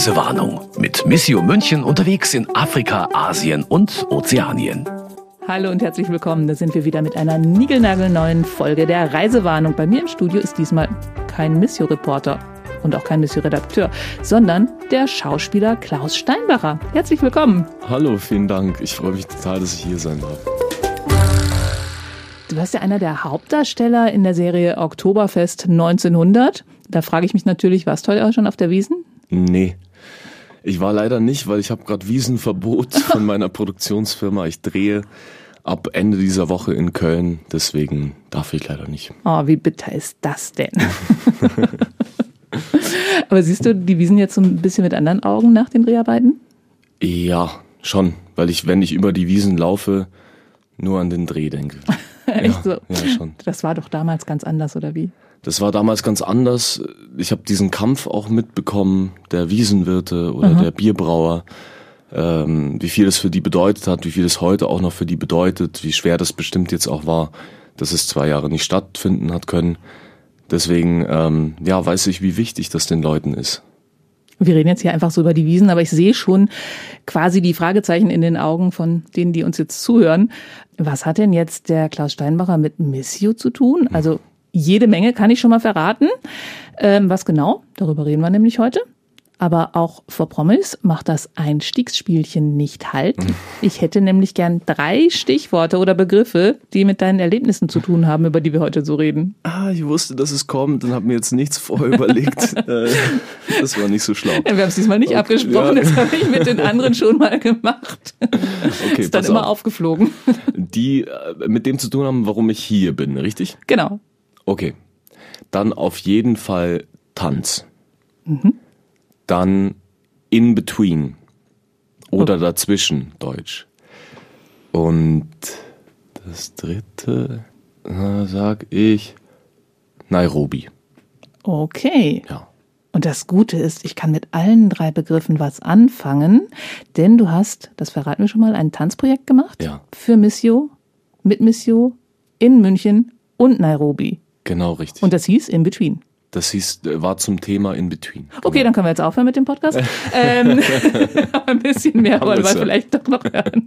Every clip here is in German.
Reisewarnung mit Missio München unterwegs in Afrika, Asien und Ozeanien. Hallo und herzlich willkommen. Da sind wir wieder mit einer niegelnagelneuen Folge der Reisewarnung. Bei mir im Studio ist diesmal kein Missio-Reporter und auch kein Missio-Redakteur, sondern der Schauspieler Klaus Steinbacher. Herzlich willkommen. Hallo, vielen Dank. Ich freue mich total, dass ich hier sein darf. Du warst ja einer der Hauptdarsteller in der Serie Oktoberfest 1900. Da frage ich mich natürlich, warst du heute auch schon auf der Wiesen? Nee. Ich war leider nicht, weil ich habe gerade Wiesenverbot von meiner Produktionsfirma. Ich drehe ab Ende dieser Woche in Köln, deswegen darf ich leider nicht. Oh, wie bitter ist das denn? Aber siehst du die Wiesen jetzt so ein bisschen mit anderen Augen nach den Dreharbeiten? Ja, schon, weil ich, wenn ich über die Wiesen laufe, nur an den Dreh denke. Echt ja, so? Ja, schon. Das war doch damals ganz anders, oder wie? Das war damals ganz anders. Ich habe diesen Kampf auch mitbekommen, der Wiesenwirte oder Aha. der Bierbrauer, ähm, wie viel das für die bedeutet hat, wie viel es heute auch noch für die bedeutet, wie schwer das bestimmt jetzt auch war, dass es zwei Jahre nicht stattfinden hat können. Deswegen, ähm, ja, weiß ich, wie wichtig das den Leuten ist. Wir reden jetzt hier einfach so über die Wiesen, aber ich sehe schon quasi die Fragezeichen in den Augen von denen, die uns jetzt zuhören. Was hat denn jetzt der Klaus Steinbacher mit Missio zu tun? Also jede Menge kann ich schon mal verraten. Ähm, was genau? Darüber reden wir nämlich heute. Aber auch vor Promis macht das Einstiegsspielchen nicht halt. Ich hätte nämlich gern drei Stichworte oder Begriffe, die mit deinen Erlebnissen zu tun haben, über die wir heute so reden. Ah, ich wusste, dass es kommt und habe mir jetzt nichts vorher überlegt. Äh, das war nicht so schlau. Ja, wir haben es diesmal nicht okay, abgesprochen, ja. das habe ich mit den anderen schon mal gemacht. Okay, ist dann immer auf. aufgeflogen. Die äh, mit dem zu tun haben, warum ich hier bin, richtig? Genau. Okay. Dann auf jeden Fall Tanz. Mhm. Dann in between oder okay. dazwischen Deutsch. Und das dritte, sag ich Nairobi. Okay. Ja. Und das Gute ist, ich kann mit allen drei Begriffen was anfangen, denn du hast, das verraten wir schon mal, ein Tanzprojekt gemacht ja. für Missio, mit Missio in München und Nairobi. Genau, richtig. Und das hieß In Between. Das hieß, äh, war zum Thema In Between. Genau. Okay, dann können wir jetzt aufhören mit dem Podcast. ähm, ein bisschen mehr wollen wir vielleicht doch noch hören.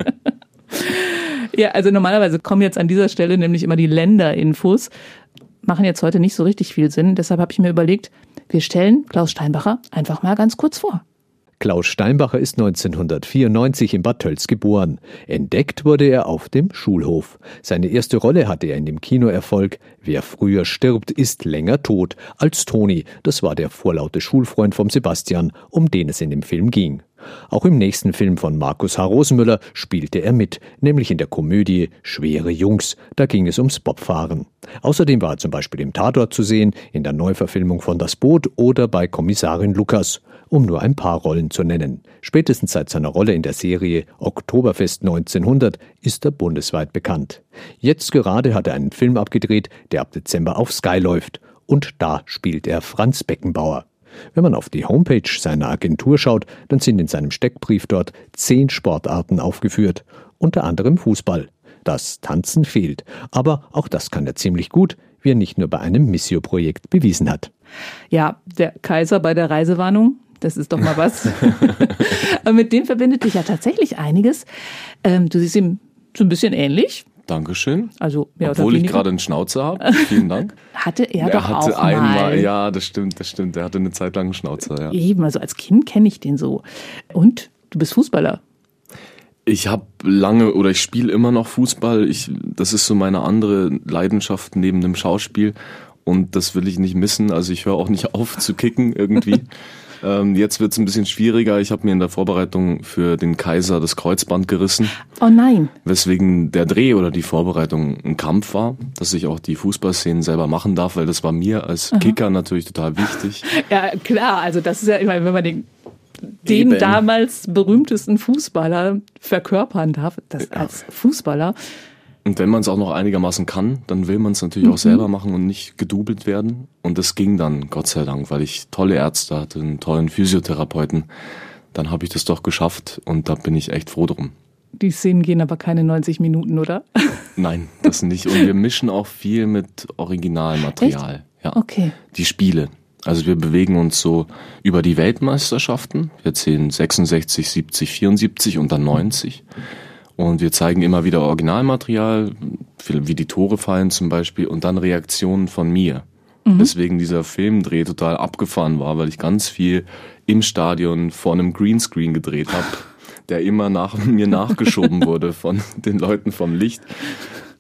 ja, also normalerweise kommen jetzt an dieser Stelle nämlich immer die Länderinfos. Machen jetzt heute nicht so richtig viel Sinn. Deshalb habe ich mir überlegt, wir stellen Klaus Steinbacher einfach mal ganz kurz vor. Klaus Steinbacher ist 1994 in Bad Tölz geboren. Entdeckt wurde er auf dem Schulhof. Seine erste Rolle hatte er in dem Kinoerfolg Wer früher stirbt, ist länger tot als Toni. Das war der vorlaute Schulfreund vom Sebastian, um den es in dem Film ging. Auch im nächsten Film von Markus H. Rosenmüller spielte er mit, nämlich in der Komödie Schwere Jungs. Da ging es ums Bobfahren. Außerdem war er zum Beispiel im Tatort zu sehen, in der Neuverfilmung von Das Boot oder bei Kommissarin Lukas um nur ein paar Rollen zu nennen. Spätestens seit seiner Rolle in der Serie Oktoberfest 1900 ist er bundesweit bekannt. Jetzt gerade hat er einen Film abgedreht, der ab Dezember auf Sky läuft. Und da spielt er Franz Beckenbauer. Wenn man auf die Homepage seiner Agentur schaut, dann sind in seinem Steckbrief dort zehn Sportarten aufgeführt, unter anderem Fußball. Das Tanzen fehlt, aber auch das kann er ziemlich gut, wie er nicht nur bei einem Missio-Projekt bewiesen hat. Ja, der Kaiser bei der Reisewarnung, das ist doch mal was. Aber mit dem verbindet dich ja tatsächlich einiges. Ähm, du siehst ihm so ein bisschen ähnlich. Dankeschön. Also, ja, Obwohl ich gerade einen Schnauzer habe. Vielen Dank. hatte er, er doch hatte auch einmal, mal. ja, das stimmt, das stimmt. Er hatte eine Zeit lang einen Schnauzer, ja. Eben, also als Kind kenne ich den so. Und du bist Fußballer. Ich habe lange oder ich spiele immer noch Fußball. Ich, das ist so meine andere Leidenschaft neben dem Schauspiel und das will ich nicht missen. Also ich höre auch nicht auf zu kicken irgendwie. Ähm, jetzt wird es ein bisschen schwieriger. Ich habe mir in der Vorbereitung für den Kaiser das Kreuzband gerissen. Oh nein. Weswegen der Dreh oder die Vorbereitung ein Kampf war, dass ich auch die Fußballszenen selber machen darf, weil das war mir als Aha. Kicker natürlich total wichtig. Ja, klar. Also das ist ja, ich meine, wenn man den den Eben. damals berühmtesten Fußballer verkörpern darf, das ja. als Fußballer, und wenn man es auch noch einigermaßen kann, dann will man es natürlich mhm. auch selber machen und nicht gedoubelt werden. Und das ging dann, Gott sei Dank, weil ich tolle Ärzte hatte, einen tollen Physiotherapeuten. Dann habe ich das doch geschafft und da bin ich echt froh drum. Die Szenen gehen aber keine 90 Minuten, oder? Nein, das nicht. Und wir mischen auch viel mit Originalmaterial. Echt? Ja. Okay. Die Spiele. Also wir bewegen uns so über die Weltmeisterschaften. Wir zählen 66, 70, 74 und dann 90. Und wir zeigen immer wieder Originalmaterial, wie die Tore fallen zum Beispiel, und dann Reaktionen von mir. Mhm. Deswegen dieser Filmdreh total abgefahren war, weil ich ganz viel im Stadion vor einem Greenscreen gedreht habe, der immer nach mir nachgeschoben wurde von den Leuten vom Licht.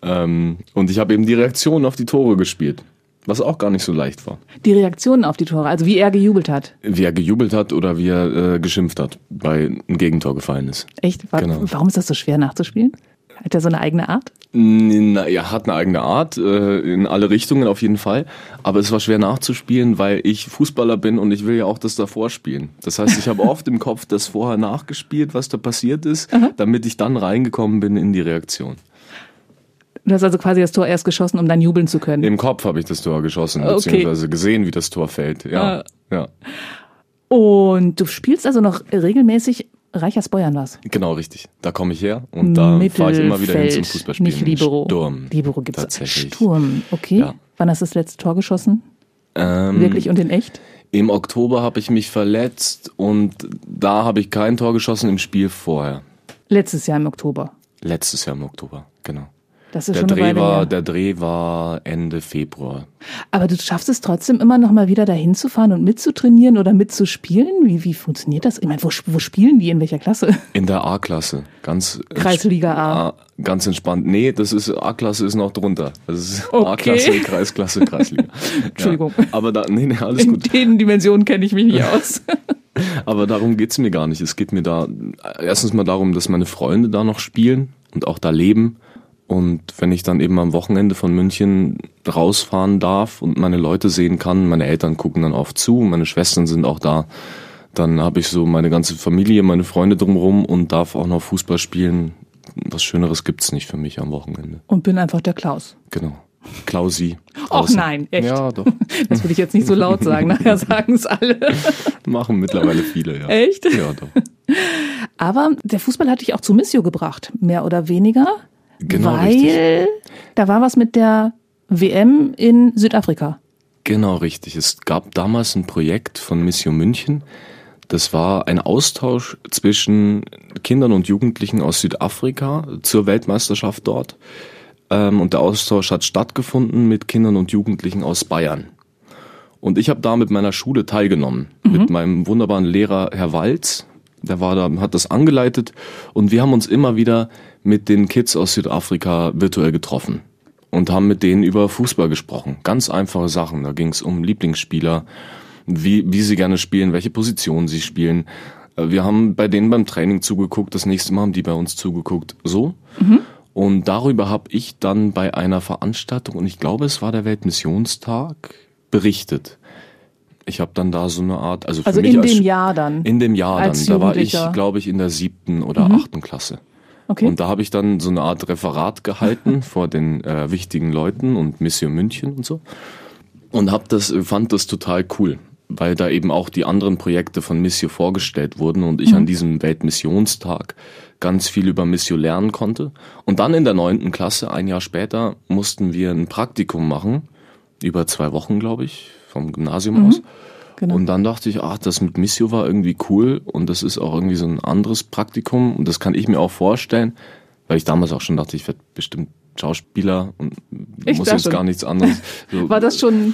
Ähm, und ich habe eben die Reaktionen auf die Tore gespielt. Was auch gar nicht so leicht war. Die Reaktionen auf die Tore, also wie er gejubelt hat. Wie er gejubelt hat oder wie er äh, geschimpft hat, weil ein Gegentor gefallen ist. Echt? War, genau. Warum ist das so schwer nachzuspielen? Hat er so eine eigene Art? Na, er hat eine eigene Art, äh, in alle Richtungen auf jeden Fall. Aber es war schwer nachzuspielen, weil ich Fußballer bin und ich will ja auch das davor spielen. Das heißt, ich habe oft im Kopf das vorher nachgespielt, was da passiert ist, Aha. damit ich dann reingekommen bin in die Reaktion. Du hast also quasi das Tor erst geschossen, um dann jubeln zu können. Im Kopf habe ich das Tor geschossen, okay. beziehungsweise gesehen, wie das Tor fällt. Ja, ah. ja. Und du spielst also noch regelmäßig Reichersbeuern was? Genau, richtig. Da komme ich her und da fahre ich immer wieder hin zum Fußballspielen. Nicht Libero. Sturm. Libero gibt es. Sturm, okay. Ja. Wann hast du das letzte Tor geschossen? Ähm, Wirklich und in echt? Im Oktober habe ich mich verletzt und da habe ich kein Tor geschossen im Spiel vorher. Letztes Jahr im Oktober. Letztes Jahr im Oktober, genau. Das ist der schon Dreh eine Weile war, her. der Dreh war Ende Februar. Aber du schaffst es trotzdem immer noch mal wieder dahin zu fahren und mitzutrainieren oder mitzuspielen? Wie, wie funktioniert das? Ich meine, wo, wo spielen die? In welcher Klasse? In der A-Klasse. Ganz Kreisliga A. A. Ganz entspannt. Nee, das ist A-Klasse ist noch drunter. Das ist Okay. A-Klasse, Kreisklasse, Kreisliga. Entschuldigung. Ja. Aber da, nee, nee, alles In gut. den Dimensionen kenne ich mich nicht aus. Aber darum geht's mir gar nicht. Es geht mir da erstens mal darum, dass meine Freunde da noch spielen und auch da leben. Und wenn ich dann eben am Wochenende von München rausfahren darf und meine Leute sehen kann, meine Eltern gucken dann oft zu, meine Schwestern sind auch da, dann habe ich so meine ganze Familie, meine Freunde drumherum und darf auch noch Fußball spielen. Was Schöneres gibt's nicht für mich am Wochenende. Und bin einfach der Klaus. Genau. Klausi. Och draußen. nein, echt. Ja, doch. Das würde ich jetzt nicht so laut sagen, nachher sagen es alle. Machen mittlerweile viele, ja. Echt? Ja, doch. Aber der Fußball hat dich auch zu Missio gebracht, mehr oder weniger. Genau, weil richtig. da war was mit der WM in Südafrika. Genau, richtig. Es gab damals ein Projekt von Mission München. Das war ein Austausch zwischen Kindern und Jugendlichen aus Südafrika zur Weltmeisterschaft dort. Ähm, Und der Austausch hat stattgefunden mit Kindern und Jugendlichen aus Bayern. Und ich habe da mit meiner Schule teilgenommen, mit meinem wunderbaren Lehrer Herr Walz. Der war da, hat das angeleitet und wir haben uns immer wieder mit den Kids aus Südafrika virtuell getroffen und haben mit denen über Fußball gesprochen. Ganz einfache Sachen. Da ging es um Lieblingsspieler, wie, wie sie gerne spielen, welche Position sie spielen. Äh, Wir haben bei denen beim Training zugeguckt, das nächste Mal haben die bei uns zugeguckt. So. Und darüber habe ich dann bei einer Veranstaltung, und ich glaube, es war der Weltmissionstag, berichtet. Ich habe dann da so eine Art, also für Also mich in als dem Jahr dann. in dem Jahr dann. Da war ich, glaube ich, in der siebten oder achten Klasse. Okay. Und da habe ich dann so eine Art Referat gehalten vor den äh, wichtigen Leuten und Mission München und so. Und hab das, fand das total cool, weil da eben auch die anderen Projekte von Missio vorgestellt wurden und ich an diesem Weltmissionstag ganz viel über Missio lernen konnte. Und dann in der neunten Klasse, ein Jahr später, mussten wir ein Praktikum machen, über zwei Wochen, glaube ich, vom Gymnasium aus. Genau. Und dann dachte ich, ach, das mit Missio war irgendwie cool und das ist auch irgendwie so ein anderes Praktikum und das kann ich mir auch vorstellen, weil ich damals auch schon dachte, ich werde bestimmt Schauspieler und Ich muss jetzt schon. gar nichts anderes. So, War das schon,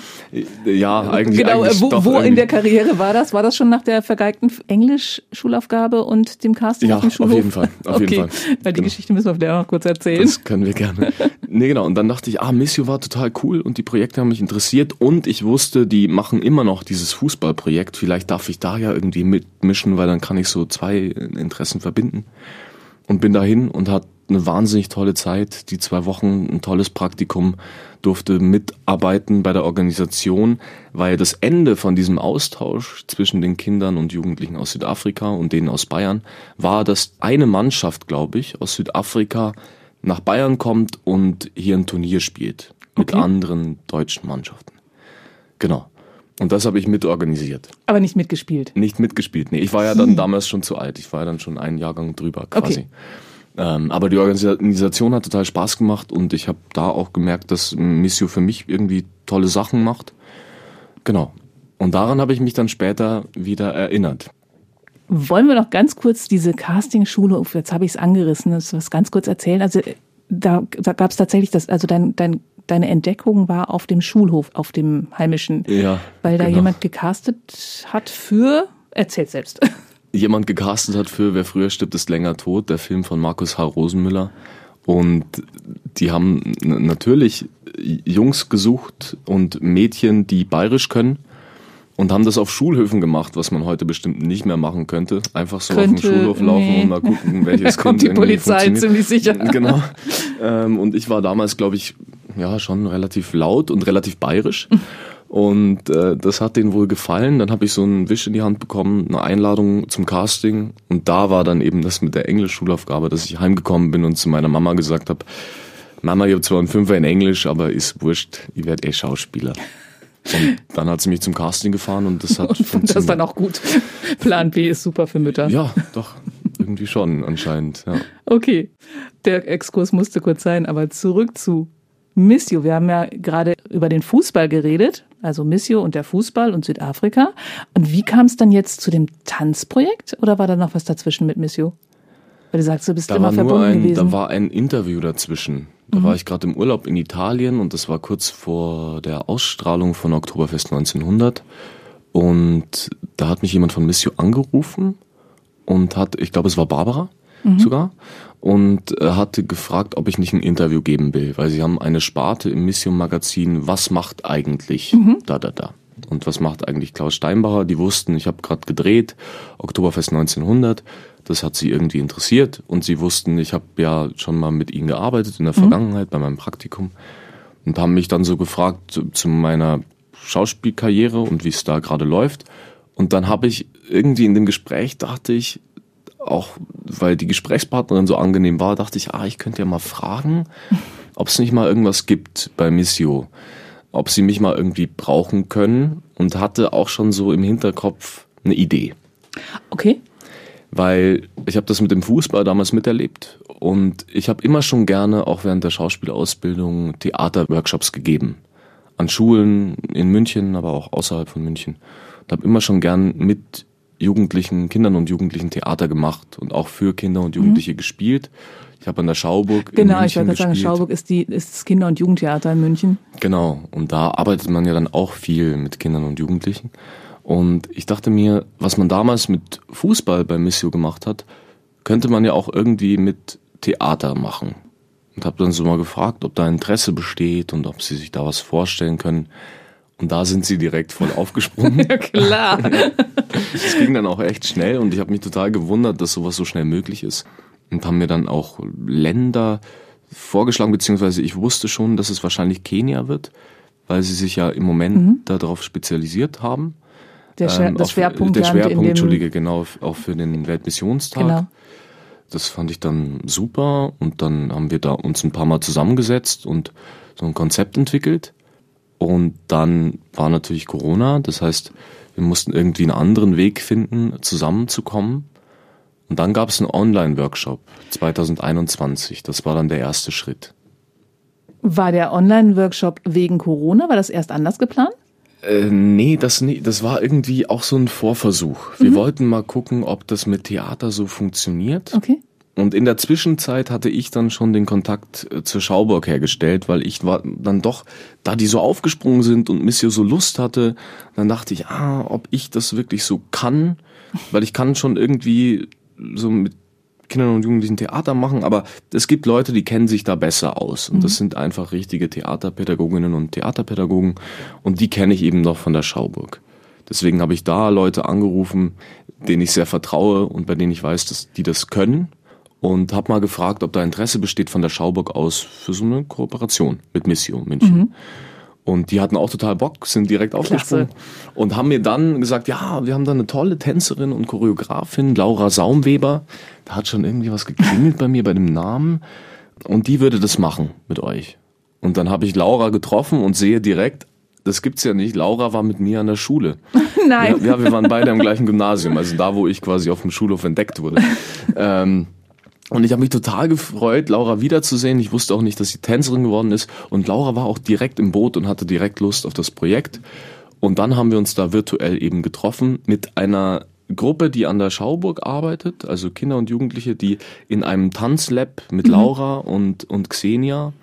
ja, eigentlich, genau, eigentlich wo, doch wo in der Karriere war das? War das schon nach der vergeigten Englisch-Schulaufgabe und dem Casting Ja, auf dem auf Schulhof? jeden Fall, auf okay. jeden Fall. Weil die Genau. Geschichte müssen wir vielleicht auch noch kurz erzählen. Das können wir gerne. nee, genau. Und dann dachte ich, ah, Missio war total cool und die Projekte haben mich interessiert und ich wusste, die machen immer noch dieses Fußballprojekt. Vielleicht darf ich da ja irgendwie mitmischen, weil dann kann ich so zwei Interessen verbinden. Und bin dahin und hatte eine wahnsinnig tolle Zeit. Die zwei Wochen, ein tolles Praktikum, durfte mitarbeiten bei der Organisation, weil das Ende von diesem Austausch zwischen den Kindern und Jugendlichen aus Südafrika und denen aus Bayern war, dass eine Mannschaft, glaube ich, aus Südafrika nach Bayern kommt und hier ein Turnier spielt mit Okay. anderen deutschen Mannschaften. Genau. Und das habe ich mitorganisiert. Aber nicht mitgespielt. Nicht mitgespielt. Nee, ich war ja dann damals schon zu alt. Ich war ja dann schon einen Jahrgang drüber quasi. Okay. Ähm, aber die Organisation hat total Spaß gemacht und ich habe da auch gemerkt, dass Missio für mich irgendwie tolle Sachen macht. Genau. Und daran habe ich mich dann später wieder erinnert. Wollen wir noch ganz kurz diese Casting-Schule, jetzt habe ich es angerissen, das was ganz kurz erzählen. Also da, da gab es tatsächlich das, also dein, dein, deine Entdeckung war auf dem Schulhof, auf dem heimischen, Ja, weil da genau. jemand gecastet hat für, erzählt selbst. Jemand gecastet hat für Wer früher stirbt, ist länger tot, der Film von Markus H. Rosenmüller. Und die haben natürlich Jungs gesucht und Mädchen, die bayerisch können. Und haben das auf Schulhöfen gemacht, was man heute bestimmt nicht mehr machen könnte. Einfach so Könnte, auf den Schulhof laufen nee. und mal gucken, welches Da kommt Kind die Polizei ziemlich sicher. Genau. Ähm, und ich war damals, glaube ich, ja schon relativ laut und relativ bayerisch. Und äh, das hat denen wohl gefallen. Dann habe ich so einen Wisch in die Hand bekommen, eine Einladung zum Casting. Und da war dann eben das mit der Englisch-Schulaufgabe, dass ich heimgekommen bin und zu meiner Mama gesagt habe, Mama, ich habe zwar einen Fünfer in Englisch, aber ist wurscht, ich werde eh Schauspieler. Und dann hat sie mich zum Casting gefahren und das hat Und fand das dann auch gut. Plan B ist super für Mütter. Ja, doch, irgendwie schon anscheinend. Ja. Okay, der Exkurs musste kurz sein, aber zurück zu Missio. Wir haben ja gerade über den Fußball geredet, also Missio und der Fußball und Südafrika. Und wie kam es dann jetzt zu dem Tanzprojekt oder war da noch was dazwischen mit Missio? Weil du sagst, du bist Da immer verbunden ein, gewesen. Mhm. da war ein Interview dazwischen. Da war ich gerade im Urlaub in Italien und das war kurz vor der Ausstrahlung von Oktoberfest 1900. Und da hat mich jemand von Missio angerufen und hat, ich glaube, es war Barbara Mhm. sogar, und äh, hatte gefragt, ob ich nicht ein Interview geben will, weil sie haben eine Sparte im Mission Magazin, was macht eigentlich Mhm. da, da, da. Und was macht eigentlich Klaus Steinbacher? Die wussten, ich habe gerade gedreht, Oktoberfest 1900. Das hat sie irgendwie interessiert und sie wussten, ich habe ja schon mal mit ihnen gearbeitet in der Vergangenheit bei meinem Praktikum und haben mich dann so gefragt zu, zu meiner Schauspielkarriere und wie es da gerade läuft. Und dann habe ich irgendwie in dem Gespräch dachte ich, auch weil die Gesprächspartnerin so angenehm war, dachte ich, ah, ich könnte ja mal fragen, ob es nicht mal irgendwas gibt bei Missio, ob sie mich mal irgendwie brauchen können und hatte auch schon so im Hinterkopf eine Idee. Okay. weil ich habe das mit dem Fußball damals miterlebt und ich habe immer schon gerne auch während der Schauspielausbildung Theaterworkshops gegeben. An Schulen in München, aber auch außerhalb von München. Und habe immer schon gern mit Jugendlichen, Kindern und Jugendlichen Theater gemacht und auch für Kinder und Jugendliche gespielt. Ich habe an der Schauburg in Genau, ich München wollte gerade sagen. Schauburg ist, die, ist das Kinder- und Jugendtheater in München. Genau, und da arbeitet man ja dann auch viel mit Kindern und Jugendlichen. Und ich dachte mir, was man damals mit Fußball bei Missio gemacht hat, könnte man ja auch irgendwie mit Theater machen. Und habe dann so mal gefragt, ob da Interesse besteht und ob sie sich da was vorstellen können. Und da sind sie direkt voll aufgesprungen. Ja, klar. Es ging dann auch echt schnell und ich habe mich total gewundert, dass sowas so schnell möglich ist. Und haben mir dann auch Länder vorgeschlagen, beziehungsweise ich wusste schon, dass es wahrscheinlich Kenia wird, weil sie sich ja im Moment darauf spezialisiert haben. Der, Schwer, Ähm, das Schwerpunkt Der Schwerpunkt, in dem, Entschuldige, genau, auch für den Weltmissionstag. Genau. Das fand ich dann super und dann haben wir da uns ein paar Mal zusammengesetzt und so ein Konzept entwickelt. Und dann war natürlich Corona, das heißt, wir mussten irgendwie einen anderen Weg finden, zusammenzukommen. Und dann gab es einen Online-Workshop 2021. Das war dann der erste Schritt. War der Online-Workshop wegen Corona? War das erst anders geplant? Äh, nee, das, das war irgendwie auch so ein Vorversuch. Wir wollten mal gucken, ob das mit Theater so funktioniert. Okay. Und in der Zwischenzeit hatte ich dann schon den Kontakt äh, zur Schauburg hergestellt, weil ich war dann doch, da die so aufgesprungen sind und Missio so Lust hatte, dann dachte ich, ah, ob ich das wirklich so kann, weil ich kann schon irgendwie so mit Kindern und Jugendlichen Theater machen, aber es gibt Leute, die kennen sich da besser aus. Und das sind einfach richtige Theaterpädagoginnen und Theaterpädagogen und die kenne ich eben noch von der Schauburg. Deswegen habe ich da Leute angerufen, denen ich sehr vertraue und bei denen ich weiß, dass die das können und habe mal gefragt, ob da Interesse besteht von der Schauburg aus für so eine Kooperation mit Missio München. Und die hatten auch total Bock, sind direkt aufgesprungen und haben mir dann gesagt, ja, wir haben da eine tolle Tänzerin und Choreografin, Laura Saumweber. Da hat schon irgendwie was geklingelt bei mir bei dem Namen. Und die würde das machen mit euch. Und dann habe ich Laura getroffen und sehe direkt, das gibt's ja nicht, Laura war mit mir an der Schule. Nein. Ja, ja, wir waren beide am gleichen Gymnasium, also da, wo ich quasi auf dem Schulhof entdeckt wurde. ähm, und ich habe mich total gefreut, Laura wiederzusehen. Ich wusste auch nicht, dass sie Tänzerin geworden ist. Und Laura war auch direkt im Boot und hatte direkt Lust auf das Projekt. Und dann haben wir uns da virtuell eben getroffen mit einer Gruppe, die an der Schauburg arbeitet, also Kinder und Jugendliche, die in einem Tanzlab mit mhm. Laura und, und Xenia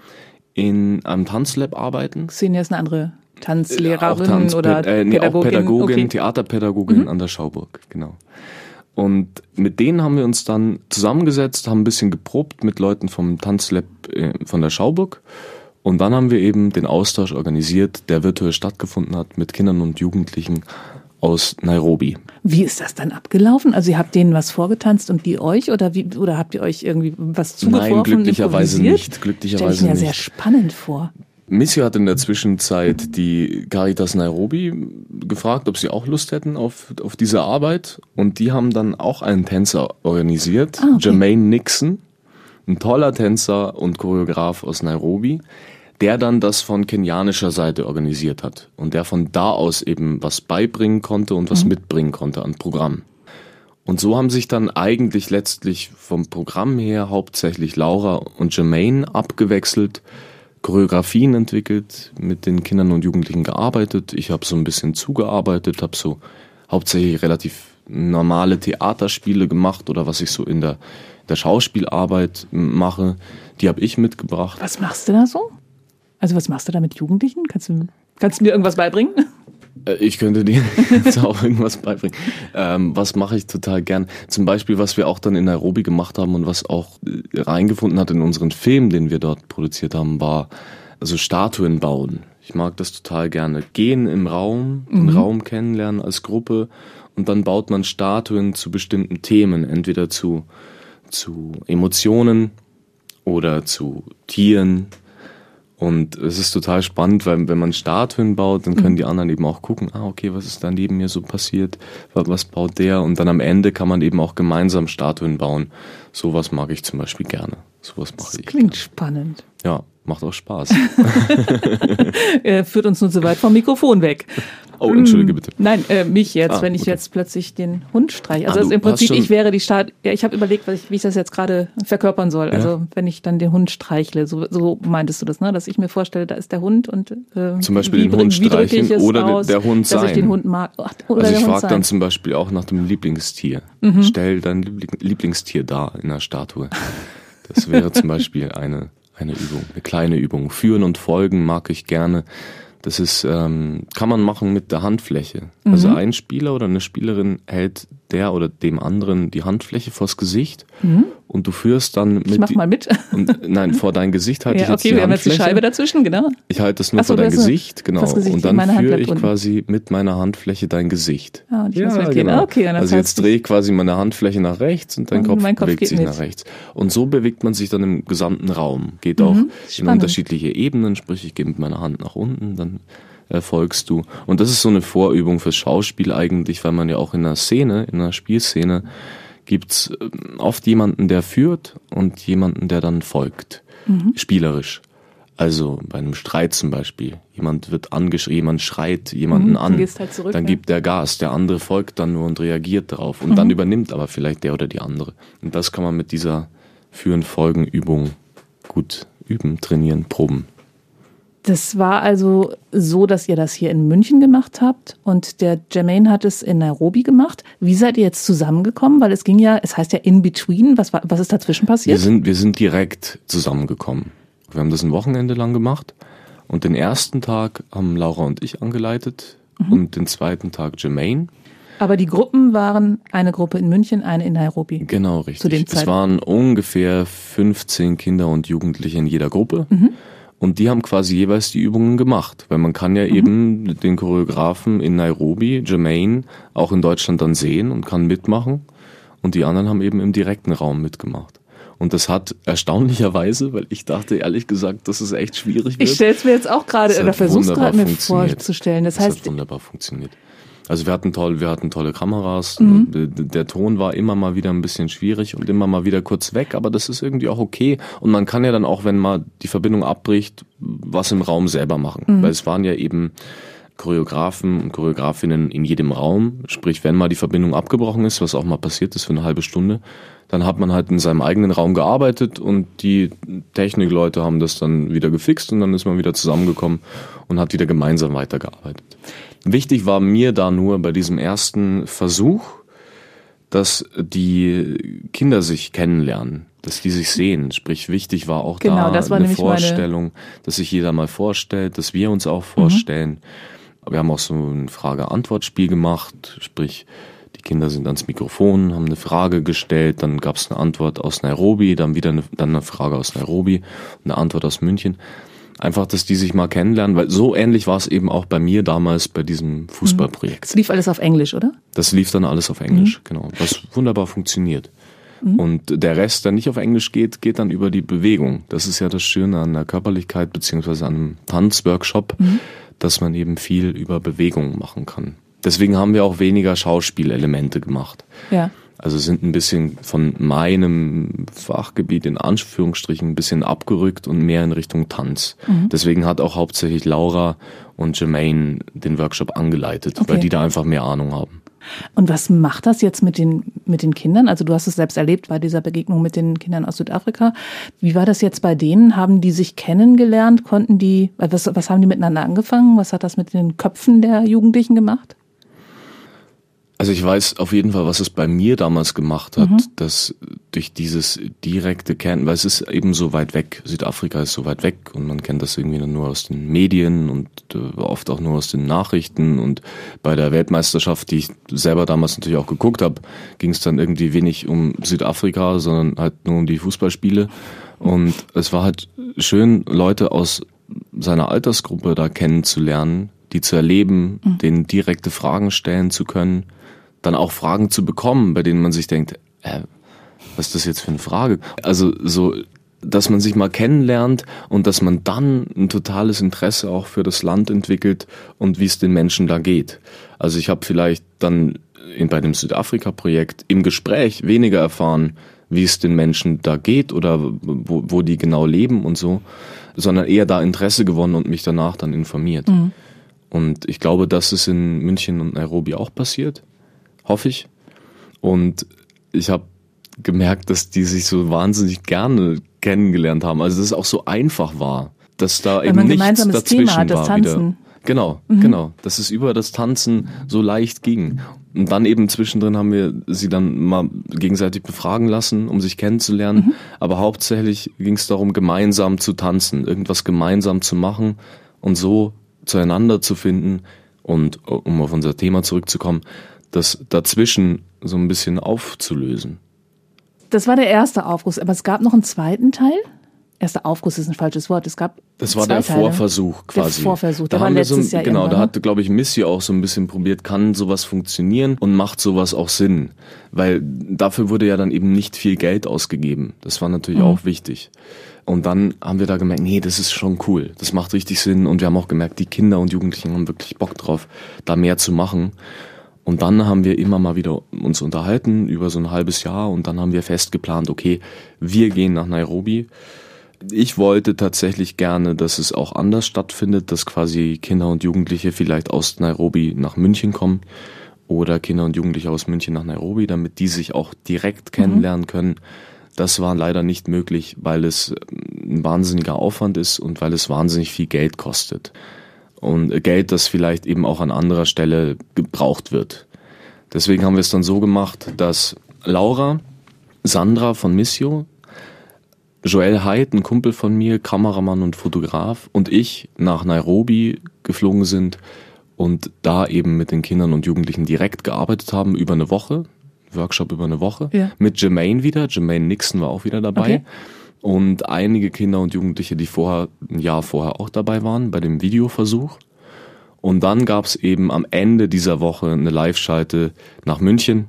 in einem Tanzlab arbeiten. Xenia ist eine andere Tanzlehrerin äh, Tanz, oder äh, nee, Pädagogin, auch Pädagogin okay. Theaterpädagogin mhm. an der Schauburg, genau. Und mit denen haben wir uns dann zusammengesetzt, haben ein bisschen geprobt mit Leuten vom Tanzlab äh, von der Schauburg. Und dann haben wir eben den Austausch organisiert, der virtuell stattgefunden hat mit Kindern und Jugendlichen aus Nairobi. Wie ist das dann abgelaufen? Also ihr habt denen was vorgetanzt und die euch oder wie oder habt ihr euch irgendwie was zugeworfen? Nein, glücklicherweise nicht. Glücklicherweise Stell ich mir nicht. sehr spannend vor. Missy hat in der Zwischenzeit die Caritas Nairobi gefragt, ob sie auch Lust hätten auf, auf diese Arbeit. Und die haben dann auch einen Tänzer organisiert, ah, okay. Jermaine Nixon, ein toller Tänzer und Choreograf aus Nairobi, der dann das von kenianischer Seite organisiert hat und der von da aus eben was beibringen konnte und was mhm. mitbringen konnte an Programm. Und so haben sich dann eigentlich letztlich vom Programm her hauptsächlich Laura und Jermaine abgewechselt, Choreografien entwickelt, mit den Kindern und Jugendlichen gearbeitet. Ich habe so ein bisschen zugearbeitet, habe so hauptsächlich relativ normale Theaterspiele gemacht oder was ich so in der, der Schauspielarbeit mache. Die habe ich mitgebracht. Was machst du da so? Also was machst du da mit Jugendlichen? Kannst du, kannst du mir irgendwas beibringen? Äh, ich könnte dir jetzt auch irgendwas beibringen. Ähm, was mache ich total gern? Zum Beispiel, was wir auch dann in Nairobi gemacht haben und was auch äh, reingefunden hat in unseren Film, den wir dort produziert haben, war also Statuen bauen. Ich mag das total gerne. Gehen im Raum, den mhm. Raum kennenlernen als Gruppe und dann baut man Statuen zu bestimmten Themen, entweder zu, zu Emotionen oder zu Tieren und es ist total spannend, weil wenn man Statuen baut, dann können mhm. die anderen eben auch gucken, ah, okay, was ist da neben mir so passiert? Was baut der? Und dann am Ende kann man eben auch gemeinsam Statuen bauen. Sowas mag ich zum Beispiel gerne. Sowas mache ich. Klingt gerne. spannend. Ja, macht auch Spaß. er führt uns nun so weit vom Mikrofon weg. Oh, entschuldige bitte. Nein, äh, mich jetzt, ah, wenn ich okay. jetzt plötzlich den Hund streiche. Also ah, im Prinzip, ich wäre die Start. Ja, ich habe überlegt, ich, wie ich das jetzt gerade verkörpern soll. Ja. Also wenn ich dann den Hund streichle, so, so meintest du das, ne? Dass ich mir vorstelle, da ist der Hund und äh, zum Beispiel den Hund streicheln oder aus, der Hund sein. Dass ich den Hund mag. Ach, also ich frage dann zum Beispiel auch nach dem Lieblingstier. Mhm. Stell dein Lieblingstier dar in der Statue. Das wäre zum Beispiel eine eine Übung, eine kleine Übung. Führen und folgen mag ich gerne. Das ist, ähm, kann man machen mit der Handfläche. Also mhm. Also ein Spieler oder eine Spielerin hält der oder dem anderen die Handfläche vors Gesicht mhm. und du führst dann mit. Ich mach mal mit. Und, nein, vor dein Gesicht halte ja, ich jetzt okay, die wir haben jetzt die Scheibe dazwischen, genau. Ich halte das nur so, vor dein Gesicht, genau. Gesicht und dann führe ich quasi mit meiner Handfläche dein Gesicht. Ah, und ich ja, muss genau. Okay, also jetzt drehe ich quasi meine Handfläche nach rechts und dein und Kopf, Kopf, bewegt sich mit. nach rechts. Und so bewegt man sich dann im gesamten Raum. Geht mhm, auch spannend. in unterschiedliche Ebenen, sprich ich gehe mit meiner Hand nach unten, dann erfolgst du. Und das ist so eine Vorübung fürs Schauspiel eigentlich, weil man ja auch in einer Szene, in einer Spielszene, gibt's ähm, oft jemanden, der führt und jemanden, der dann folgt. Mhm. Spielerisch. Also bei einem Streit zum Beispiel. Jemand wird angeschrien, jemand schreit jemanden mhm, an. Halt zurück, dann ja. gibt der Gas, der andere folgt dann nur und reagiert darauf. Und mhm. dann übernimmt aber vielleicht der oder die andere. Und das kann man mit dieser Führen-Folgen-Übung gut üben, trainieren, proben. Das war also so, dass ihr das hier in München gemacht habt und der Jermaine hat es in Nairobi gemacht. Wie seid ihr jetzt zusammengekommen? Weil es ging ja, es heißt ja in between. Was, war, was ist dazwischen passiert? Wir sind, wir sind direkt zusammengekommen. Wir haben das ein Wochenende lang gemacht und den ersten Tag haben Laura und ich angeleitet mhm. und den zweiten Tag Jermaine. Aber die Gruppen waren eine Gruppe in München, eine in Nairobi. Genau, richtig. Zu dem es waren ungefähr 15 Kinder und Jugendliche in jeder Gruppe. Mhm. Und die haben quasi jeweils die Übungen gemacht, weil man kann ja mhm. eben den Choreografen in Nairobi, Jermaine, auch in Deutschland dann sehen und kann mitmachen. Und die anderen haben eben im direkten Raum mitgemacht. Und das hat erstaunlicherweise, weil ich dachte ehrlich gesagt, dass es echt schwierig wird. Ich stelle es mir jetzt auch gerade oder versuche gerade mir vorzustellen. Das, das heißt, hat wunderbar funktioniert. Also wir hatten toll, wir hatten tolle Kameras. Mhm. Der, Ton war immer mal wieder ein bisschen schwierig und immer mal wieder kurz weg, aber das ist irgendwie auch okay. Und man kann ja dann auch, wenn mal die Verbindung abbricht, was im Raum selber machen. Mhm. Weil es waren ja eben Choreografen und Choreografinnen in jedem Raum. Sprich, wenn mal die Verbindung abgebrochen ist, was auch mal passiert ist für eine halbe Stunde, dann hat man halt in seinem eigenen Raum gearbeitet und die Technikleute haben das dann wieder gefixt und dann ist man wieder zusammengekommen und hat wieder gemeinsam weitergearbeitet. Wichtig war mir da nur bei diesem ersten Versuch, dass die Kinder sich kennenlernen, dass die sich sehen. Sprich, wichtig war auch Genau, da war eine Vorstellung, dass sich jeder mal vorstellt, dass wir uns auch vorstellen. Wir haben auch so ein Frage-Antwort-Spiel gemacht, sprich, Kinder sind ans Mikrofon, haben eine Frage gestellt, dann gab es eine Antwort aus Nairobi, dann wieder eine, dann eine Frage aus Nairobi, eine Antwort aus München. Einfach, dass die sich mal kennenlernen, weil so ähnlich war es eben auch bei mir damals bei diesem Fußballprojekt. Es lief alles auf Englisch, oder? Das lief dann alles auf Englisch, genau. Was wunderbar funktioniert. Und der Rest, der nicht auf Englisch geht, geht dann über die Bewegung. Das ist ja das Schöne an der Körperlichkeit beziehungsweise an einem Tanzworkshop, dass man eben viel über Bewegung machen kann. Deswegen haben wir auch weniger Schauspielelemente gemacht. Ja. Also sind ein bisschen von meinem Fachgebiet in Anführungsstrichen ein bisschen abgerückt und mehr in Richtung Tanz. Deswegen hat auch hauptsächlich Laura und Jermaine den Workshop angeleitet, weil Okay. die da einfach mehr Ahnung haben. Und was macht das jetzt mit den, mit den Kindern? Also du hast es selbst erlebt bei dieser Begegnung mit den Kindern aus Südafrika. Wie war das jetzt bei denen? Haben die sich kennengelernt? Konnten die, was, was haben die miteinander angefangen? Was hat das mit den Köpfen der Jugendlichen gemacht? Also ich weiß auf jeden Fall, was es bei mir damals gemacht hat, dass durch dieses direkte Kennen, weil es ist eben so weit weg, Südafrika ist so weit weg und man kennt das irgendwie nur aus den Medien und äh, oft auch nur aus den Nachrichten. Und bei der Weltmeisterschaft, die ich selber damals natürlich auch geguckt habe, ging es dann irgendwie wenig um Südafrika, sondern halt nur um die Fußballspiele. Und es war halt schön, Leute aus seiner Altersgruppe da kennenzulernen, die zu erleben, denen direkte Fragen stellen zu können, dann auch Fragen zu bekommen, bei denen man sich denkt, äh, was ist das jetzt für eine Frage? Also so, dass man sich mal kennenlernt und dass man dann ein totales Interesse auch für das Land entwickelt und wie es den Menschen da geht. Also ich habe vielleicht dann in, bei dem Südafrika-Projekt im Gespräch weniger erfahren, wie es den Menschen da geht oder wo, wo die genau leben und so, sondern eher da Interesse gewonnen und mich danach dann informiert. Und ich glaube, das ist in München und Nairobi auch passiert, hoffe ich. Und ich habe gemerkt, dass die sich so wahnsinnig gerne kennengelernt haben. Also dass es auch so einfach war, dass da Weil eben man nichts gemeinsames dazwischen Thema hat, das war wieder. Tanzen. Genau, genau. Dass es über das Tanzen so leicht ging. Und dann eben zwischendrin haben wir sie dann mal gegenseitig befragen lassen, um sich kennenzulernen. Aber hauptsächlich ging es darum, gemeinsam zu tanzen, irgendwas gemeinsam zu machen und so zueinander zu finden. Und um auf unser Thema zurückzukommen, das dazwischen so ein bisschen aufzulösen. Das war der erste Aufguss, aber es gab noch einen zweiten Teil. Erster Aufguss ist ein falsches Wort. Es gab Das war der Teile. Vorversuch quasi. Der Vorversuch, der da war haben wir so, Jahr Genau, da hat, glaube ich, Missy auch so ein bisschen probiert, kann sowas funktionieren und macht sowas auch Sinn. Weil dafür wurde ja dann eben nicht viel Geld ausgegeben. Das war natürlich Mhm. auch wichtig. Und dann haben wir da gemerkt, nee, das ist schon cool. Das macht richtig Sinn. Und wir haben auch gemerkt, die Kinder und Jugendlichen haben wirklich Bock drauf, da mehr zu machen. Und dann haben wir immer mal wieder uns unterhalten über so ein halbes Jahr und dann haben wir fest geplant, okay, wir gehen nach Nairobi. Ich wollte tatsächlich gerne, dass es auch anders stattfindet, dass quasi Kinder und Jugendliche vielleicht aus Nairobi nach München kommen oder Kinder und Jugendliche aus München nach Nairobi, damit die sich auch direkt kennenlernen können. Das war leider nicht möglich, weil es ein wahnsinniger Aufwand ist und weil es wahnsinnig viel Geld kostet. Und Geld, das vielleicht eben auch an anderer Stelle gebraucht wird. Deswegen haben wir es dann so gemacht, dass Laura, Sandra von Missio, Joel Haidt, ein Kumpel von mir, Kameramann und Fotograf, und ich nach Nairobi geflogen sind und da eben mit den Kindern und Jugendlichen direkt gearbeitet haben über eine Woche, Workshop über eine Woche, Ja. mit Jermaine wieder, Jermaine Nixon war auch wieder dabei. Okay. Und einige Kinder und Jugendliche, die vorher, ein Jahr vorher auch dabei waren, bei dem Videoversuch. Und dann gab es eben am Ende dieser Woche eine Live-Schalte nach München,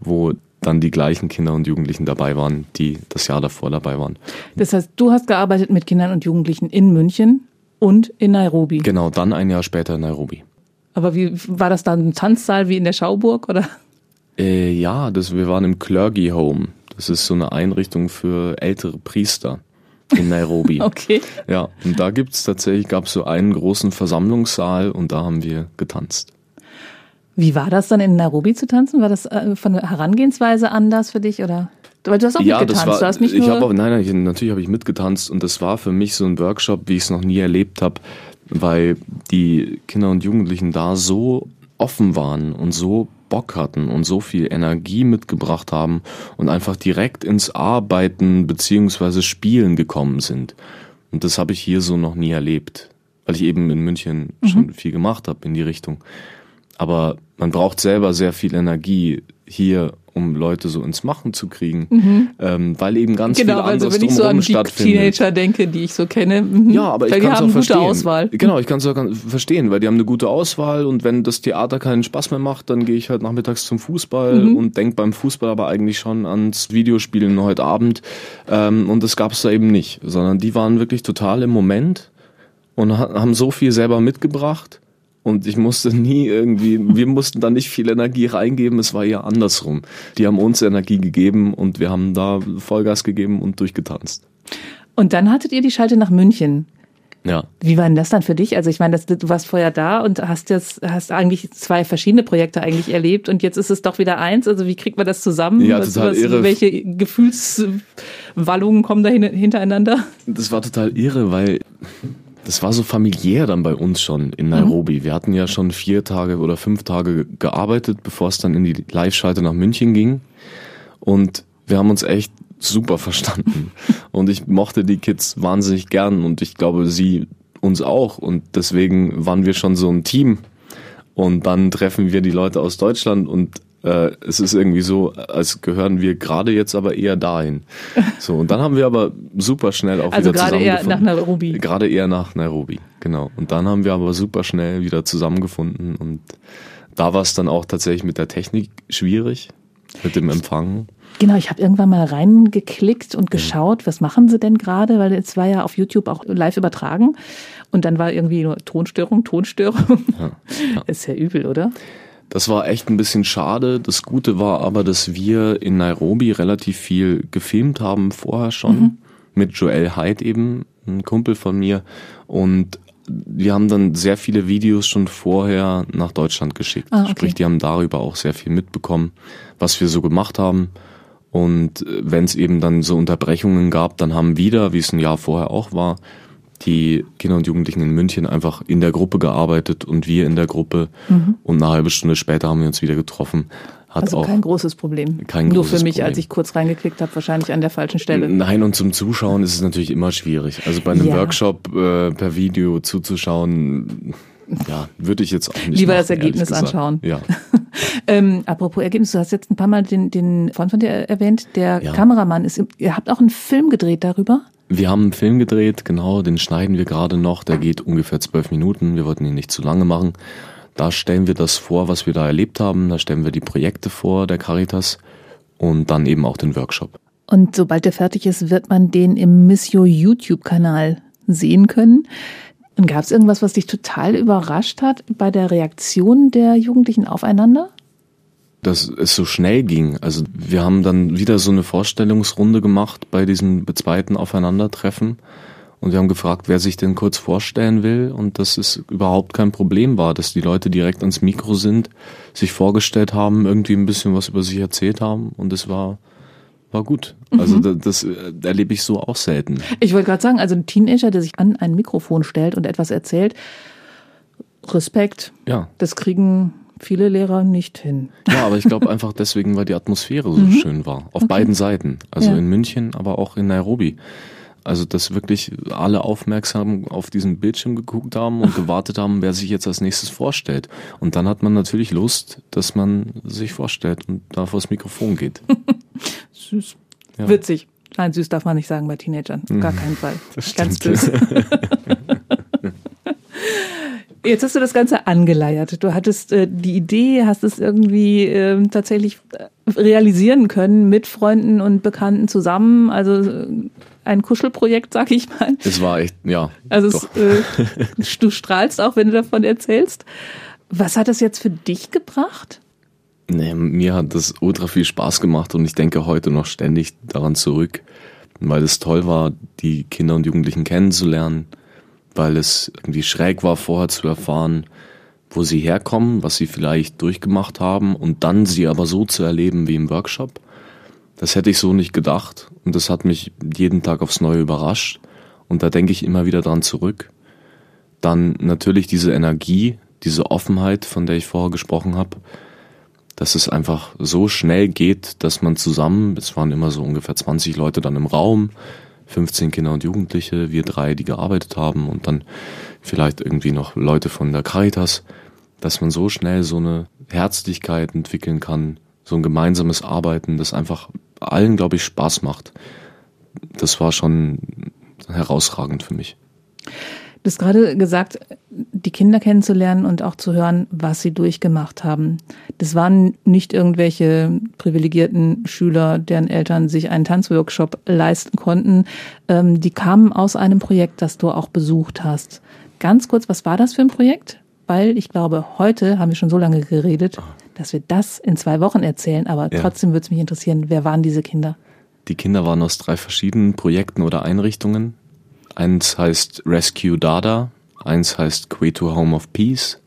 wo dann die gleichen Kinder und Jugendlichen dabei waren, die das Jahr davor dabei waren. Das heißt, du hast gearbeitet mit Kindern und Jugendlichen in München und in Nairobi. Genau, dann ein Jahr später in Nairobi. Aber wie war das dann ein Tanzsaal wie in der Schauburg oder? Äh, ja, das, wir waren im Clergy Home. Das ist so eine Einrichtung für ältere Priester in Nairobi. Okay. Ja, und da gibt's tatsächlich, gab's so einen großen Versammlungssaal und da haben wir getanzt. Wie war das dann in Nairobi zu tanzen? War das äh, von der Herangehensweise anders für dich oder? Weil du hast auch mitgetanzt. war, du hast nicht ich nur habe auch, nein, nein, ich, natürlich habe ich mitgetanzt und das war für mich so ein Workshop, wie ich es noch nie erlebt habe, weil die Kinder und Jugendlichen da so offen waren und so Bock hatten und so viel Energie mitgebracht haben und einfach direkt ins Arbeiten beziehungsweise Spielen gekommen sind. Und das habe ich hier so noch nie erlebt, weil ich eben in München mhm. schon viel gemacht habe in die Richtung. Aber man braucht selber sehr viel Energie hier um Leute so ins Machen zu kriegen, mhm. ähm, weil eben ganz genau, viel anderes also wenn ich so an die Teenager denke, die ich so kenne, mhm. ja, aber ich kann es auch verstehen. Auswahl. Genau, ich kann es auch verstehen, weil die haben eine gute Auswahl und wenn das Theater keinen Spaß mehr macht, dann gehe ich halt nachmittags zum Fußball mhm. und denke beim Fußball aber eigentlich schon ans Videospielen heute Abend ähm, und das gab es da eben nicht, sondern die waren wirklich total im Moment und haben so viel selber mitgebracht und ich musste nie irgendwie, wir mussten da nicht viel Energie reingeben, es war eher andersrum. Die haben uns Energie gegeben und wir haben da Vollgas gegeben und durchgetanzt. Und dann hattet ihr die Schalte nach München. Ja. Wie war denn das dann für dich? Also ich meine, das, du warst vorher da und hast jetzt hast eigentlich zwei verschiedene Projekte eigentlich erlebt und jetzt ist es doch wieder eins. Also wie kriegt man das zusammen? Ja, was, total was, irre. Welche Gefühlswallungen kommen da hintereinander? Das war total irre, weil das war so familiär dann bei uns schon in Nairobi. Mhm. Wir hatten ja schon vier Tage oder fünf Tage gearbeitet, bevor es dann in die Live-Schalte nach München ging. Und wir haben uns echt super verstanden. Und ich mochte die Kids wahnsinnig gern und ich glaube, sie uns auch. Und deswegen waren wir schon so ein Team. Und dann treffen wir die Leute aus Deutschland und äh, es ist irgendwie so, als gehören wir gerade jetzt aber eher dahin. So, und dann haben wir aber super schnell auch also wieder gerade eher nach Nairobi. Gerade eher nach Nairobi, genau. Und dann haben wir aber super schnell wieder zusammengefunden und da war es dann auch tatsächlich mit der Technik schwierig, mit dem Empfang. Genau, ich habe irgendwann mal reingeklickt und geschaut, was machen sie denn gerade, weil es war ja auf YouTube auch live übertragen und dann war irgendwie nur Tonstörung, Tonstörung. Ja, ja. Ist ja übel, oder? Das war echt ein bisschen schade. Das Gute war aber, dass wir in Nairobi relativ viel gefilmt haben vorher schon mhm. mit Joel Hyde eben, ein Kumpel von mir. Und wir haben dann sehr viele Videos schon vorher nach Deutschland geschickt. Ah, okay. Sprich, die haben darüber auch sehr viel mitbekommen, was wir so gemacht haben. Und äh, wenn es eben dann so Unterbrechungen gab, dann haben wieder, wie es ein Jahr vorher auch war, die Kinder und Jugendlichen in München einfach in der Gruppe gearbeitet und wir in der Gruppe. Mhm. Und eine halbe Stunde später haben wir uns wieder getroffen. Hat also kein großes Problem. Kein Nur großes für mich, Problem. als ich kurz reingeklickt habe, wahrscheinlich an der falschen Stelle. Nein, und zum Zuschauen ist es natürlich immer schwierig. Also bei einem ja. Workshop äh, per Video zuzuschauen, ja, würde ich jetzt auch nicht. Lieber machen, das Ergebnis anschauen. Ja. ähm, apropos Ergebnis, du hast jetzt ein paar Mal den, den Freund von dir erwähnt, der ja. Kameramann ist. Ihr habt auch einen Film gedreht darüber? Wir haben einen Film gedreht, genau, den schneiden wir gerade noch. Der geht ungefähr zwölf Minuten. Wir wollten ihn nicht zu lange machen. Da stellen wir das vor, was wir da erlebt haben. Da stellen wir die Projekte vor der Caritas und dann eben auch den Workshop. Und sobald der fertig ist, wird man den im Missio YouTube-Kanal sehen können. Und gab es irgendwas, was dich total überrascht hat bei der Reaktion der Jugendlichen aufeinander? Dass es so schnell ging. Also wir haben dann wieder so eine Vorstellungsrunde gemacht bei diesem zweiten Aufeinandertreffen und wir haben gefragt, wer sich denn kurz vorstellen will und dass es überhaupt kein Problem war, dass die Leute direkt ans Mikro sind, sich vorgestellt haben, irgendwie ein bisschen was über sich erzählt haben und es war war gut. Also mhm. das, das äh, erlebe ich so auch selten. Ich wollte gerade sagen, also ein Teenager, der sich an ein Mikrofon stellt und etwas erzählt, Respekt. Ja. Das kriegen viele Lehrer nicht hin. Ja, aber ich glaube einfach deswegen, weil die Atmosphäre so mhm. schön war. Auf okay. beiden Seiten. Also ja. in München, aber auch in Nairobi. Also, dass wirklich alle aufmerksam auf diesen Bildschirm geguckt haben und gewartet haben, wer sich jetzt als nächstes vorstellt. Und dann hat man natürlich Lust, dass man sich vorstellt und da vor das Mikrofon geht. Süß. Ja. Witzig. Nein, süß darf man nicht sagen bei Teenagern. Gar mhm. keinen Fall. Das Ganz böse. Jetzt hast du das Ganze angeleiert. Du hattest äh, die Idee, hast es irgendwie ähm, äh, tatsächlich realisieren können mit Freunden und Bekannten zusammen. Also äh, ein Kuschelprojekt, sag ich mal. Es war echt, ja. Also es, äh, du strahlst auch, wenn du davon erzählst. Was hat das jetzt für dich gebracht? Nee, mir hat das ultra viel Spaß gemacht und ich denke heute noch ständig daran zurück, weil es toll war, die Kinder und Jugendlichen kennenzulernen weil es irgendwie schräg war, vorher zu erfahren, wo sie herkommen, was sie vielleicht durchgemacht haben und dann sie aber so zu erleben wie im Workshop. Das hätte ich so nicht gedacht und das hat mich jeden Tag aufs Neue überrascht und da denke ich immer wieder dran zurück, Dann natürlich diese Energie, diese Offenheit, von der ich vorher gesprochen habe, dass es einfach so schnell geht, dass man zusammen, es waren immer so ungefähr 20 Leute dann im Raum, 15 Kinder und Jugendliche, wir drei, die gearbeitet haben und dann vielleicht irgendwie noch Leute von der Caritas, dass man so schnell so eine Herzlichkeit entwickeln kann, so ein gemeinsames Arbeiten, das einfach allen, glaube ich, Spaß macht. Das war schon herausragend für mich. Du hast gerade gesagt, die Kinder kennenzulernen und auch zu hören, was sie durchgemacht haben. Das waren nicht irgendwelche privilegierten Schüler, deren Eltern sich einen Tanzworkshop leisten konnten. Ähm, die kamen aus einem Projekt, das du auch besucht hast. Ganz kurz, was war das für ein Projekt? Weil ich glaube, heute haben wir schon so lange geredet, dass wir das in zwei Wochen erzählen. Aber ja. trotzdem würde es mich interessieren, wer waren diese Kinder? Die Kinder waren aus drei verschiedenen Projekten oder Einrichtungen. Eins heißt Rescue Dada, eins heißt Queto Home of Peace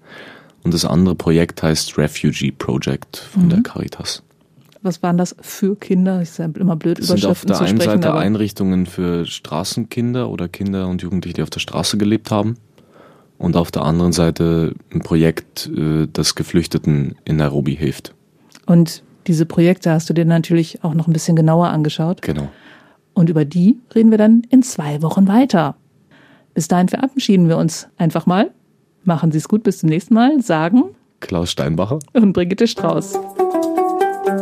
und das andere Projekt heißt Refugee Project von mhm. der Caritas. Was waren das für Kinder? Ich sage immer blöd, das Überschriften sind auf der einen Seite Einrichtungen für Straßenkinder oder Kinder und Jugendliche, die auf der Straße gelebt haben. Und auf der anderen Seite ein Projekt, äh, das Geflüchteten in Nairobi hilft. Und diese Projekte hast du dir natürlich auch noch ein bisschen genauer angeschaut. Genau. Und über die reden wir dann in zwei Wochen weiter. Bis dahin verabschieden wir uns einfach mal. Machen Sie es gut, bis zum nächsten Mal. Sagen Klaus Steinbacher und Brigitte Strauß.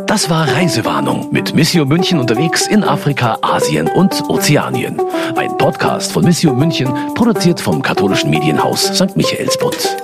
Das war Reisewarnung mit Missio München unterwegs in Afrika, Asien und Ozeanien. Ein Podcast von Missio München, produziert vom katholischen Medienhaus St. Michaelsbund.